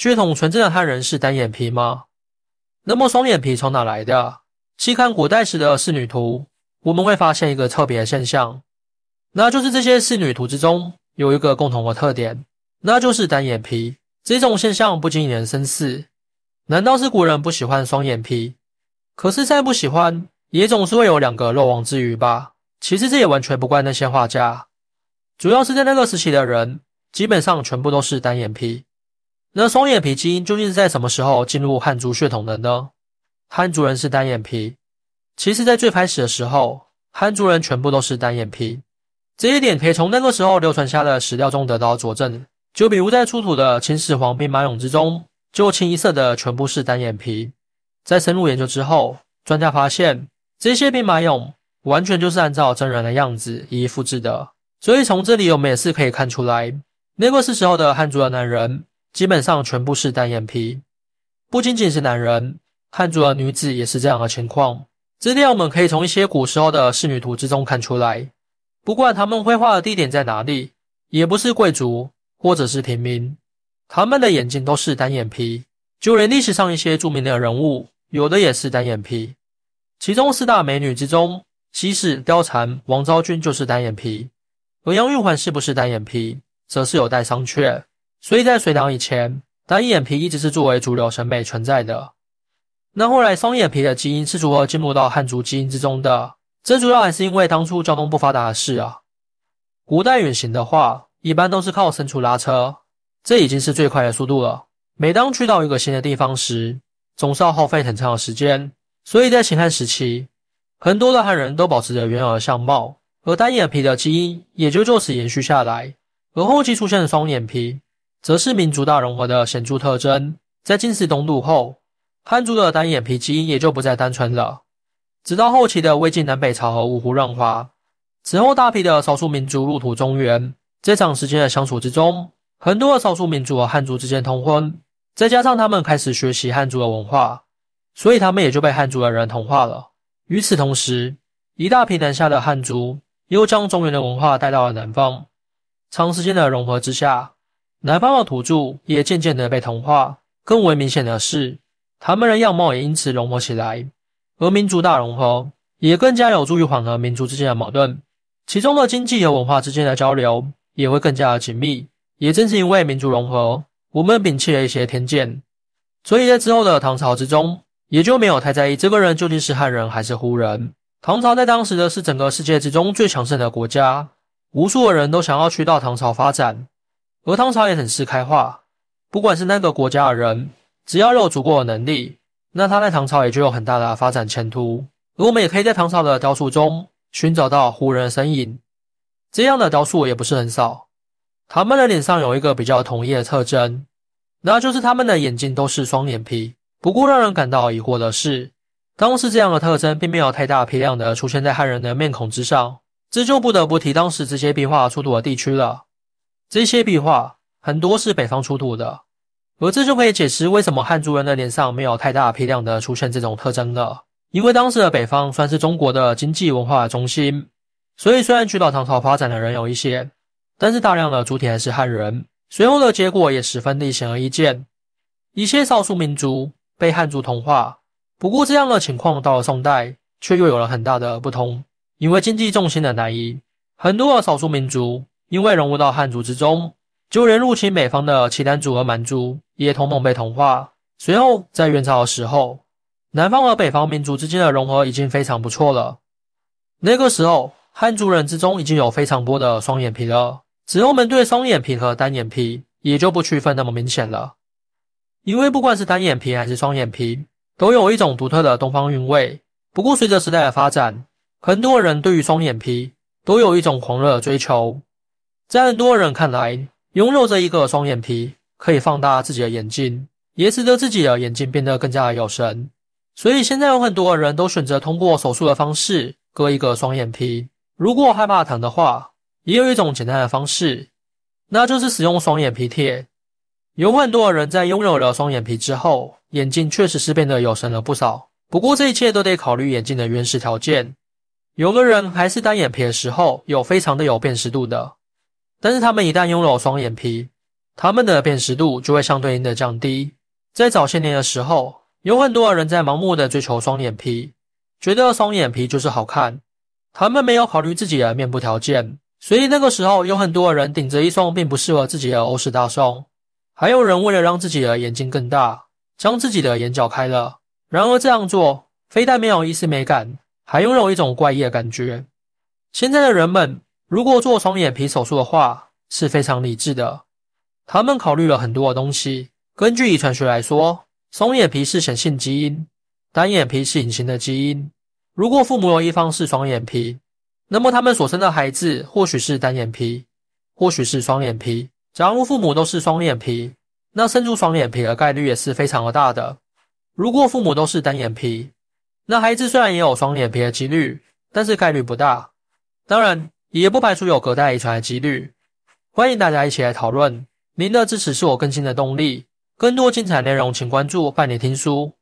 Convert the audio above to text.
血统纯正的汉人是单眼皮吗？那么双眼皮从哪来的？细看古代时的仕女图，我们会发现一个特别的现象，那就是这些仕女图之中有一个共同的特点，那就是单眼皮。这种现象不禁引人深思：难道是古人不喜欢双眼皮？可是再不喜欢，也总是会有两个漏网之鱼吧？其实这也完全不怪那些画家，主要是在那个时期的人。基本上全部都是单眼皮。那双眼皮基因究竟是在什么时候进入汉族血统的呢？汉族人是单眼皮。其实，在最开始的时候，汉族人全部都是单眼皮。这一点可以从那个时候流传下的史料中得到佐证。就比如在出土的秦始皇兵马俑之中，就清一色的全部是单眼皮。在深入研究之后，专家发现这些兵马俑完全就是按照真人的样子一一复制的。所以从这里我们也是可以看出来。那个是时候的汉族的男人，基本上全部是单眼皮。不仅仅是男人，汉族的女子也是这样的情况。这点我们可以从一些古时候的仕女图之中看出来。不管他们绘画的地点在哪里，也不是贵族或者是平民，他们的眼睛都是单眼皮。就连历史上一些著名的人物，有的也是单眼皮。其中四大美女之中，西施、貂蝉、王昭君就是单眼皮。而杨玉环是不是单眼皮？则是有待商榷，所以在隋唐以前，单眼皮一直是作为主流审美存在的。那后来双眼皮的基因是如何进入到汉族基因之中的？这主要还是因为当初交通不发达的事啊。古代远行的话，一般都是靠牲畜拉车，这已经是最快的速度了。每当去到一个新的地方时，总是要耗费很长的时间。所以在秦汉时期，很多的汉人都保持着原有的相貌，而单眼皮的基因也就就此延续下来。而后期出现的双眼皮，则是民族大融合的显著特征。在金世东渡后，汉族的单眼皮基因也就不再单纯了。直到后期的魏晋南北朝和五胡乱华，此后大批的少数民族入土中原，在长时间的相处之中，很多的少数民族和汉族之间通婚，再加上他们开始学习汉族的文化，所以他们也就被汉族的人同化了。与此同时，一大批南下的汉族又将中原的文化带到了南方。长时间的融合之下，南方的土著也渐渐的被同化。更为明显的是，他们的样貌也因此融合起来。而民族大融合也更加有助于缓和民族之间的矛盾，其中的经济和文化之间的交流也会更加的紧密。也正是因为民族融合，我们摒弃了一些偏见，所以在之后的唐朝之中，也就没有太在意这个人究竟是汉人还是胡人。唐朝在当时的是整个世界之中最强盛的国家。无数的人都想要去到唐朝发展，而唐朝也很是开化。不管是那个国家的人，只要有足够的能力，那他在唐朝也就有很大的发展前途。而我们也可以在唐朝的雕塑中寻找到胡人的身影，这样的雕塑也不是很少。他们的脸上有一个比较统一的特征，那就是他们的眼睛都是双眼皮。不过让人感到疑惑的是，当时这样的特征并没有太大批量的出现在汉人的面孔之上。这就不得不提当时这些壁画出土的地区了。这些壁画很多是北方出土的，而这就可以解释为什么汉族人的脸上没有太大批量的出现这种特征了。因为当时的北方算是中国的经济文化中心，所以虽然去到唐朝发展的人有一些，但是大量的主体还是汉人。随后的结果也十分的显而易见，一些少数民族被汉族同化。不过这样的情况到了宋代却又有了很大的不同。因为经济重心的南移，很多的少数民族因为融入到汉族之中，就连入侵北方的契丹族和蛮族也统统被同化。随后在元朝的时候，南方和北方民族之间的融合已经非常不错了。那个时候，汉族人之中已经有非常多的双眼皮了。之后，我们对双眼皮和单眼皮也就不区分那么明显了。因为不管是单眼皮还是双眼皮，都有一种独特的东方韵味。不过，随着时代的发展，很多人对于双眼皮都有一种狂热的追求，在很多人看来，拥有着一个双眼皮可以放大自己的眼睛，也使得自己的眼睛变得更加的有神。所以现在有很多人都选择通过手术的方式割一个双眼皮。如果害怕疼的话，也有一种简单的方式，那就是使用双眼皮贴。有很多人在拥有了双眼皮之后，眼睛确实是变得有神了不少。不过这一切都得考虑眼睛的原始条件。有的人还是单眼皮的时候有非常的有辨识度的，但是他们一旦拥有双眼皮，他们的辨识度就会相对应的降低。在早些年的时候，有很多人在盲目的追求双眼皮，觉得双眼皮就是好看。他们没有考虑自己的面部条件，所以那个时候有很多人顶着一双并不适合自己的欧式大双。还有人为了让自己的眼睛更大，将自己的眼角开了。然而这样做非但没有一丝美感，还拥有一种怪异的感觉。现在的人们如果做双眼皮手术的话，是非常理智的。他们考虑了很多的东西。根据遗传学来说，双眼皮是显性基因，单眼皮是隐形的基因。如果父母有一方是双眼皮，那么他们所生的孩子或许是单眼皮，或许是双眼皮。假如父母都是双眼皮，那生出双眼皮的概率也是非常的大的。如果父母都是单眼皮，那孩子虽然也有双眼皮的几率，但是概率不大。当然，也不排除有隔代遗传的几率。欢迎大家一起来讨论，您的支持是我更新的动力。更多精彩内容，请关注伴你听书。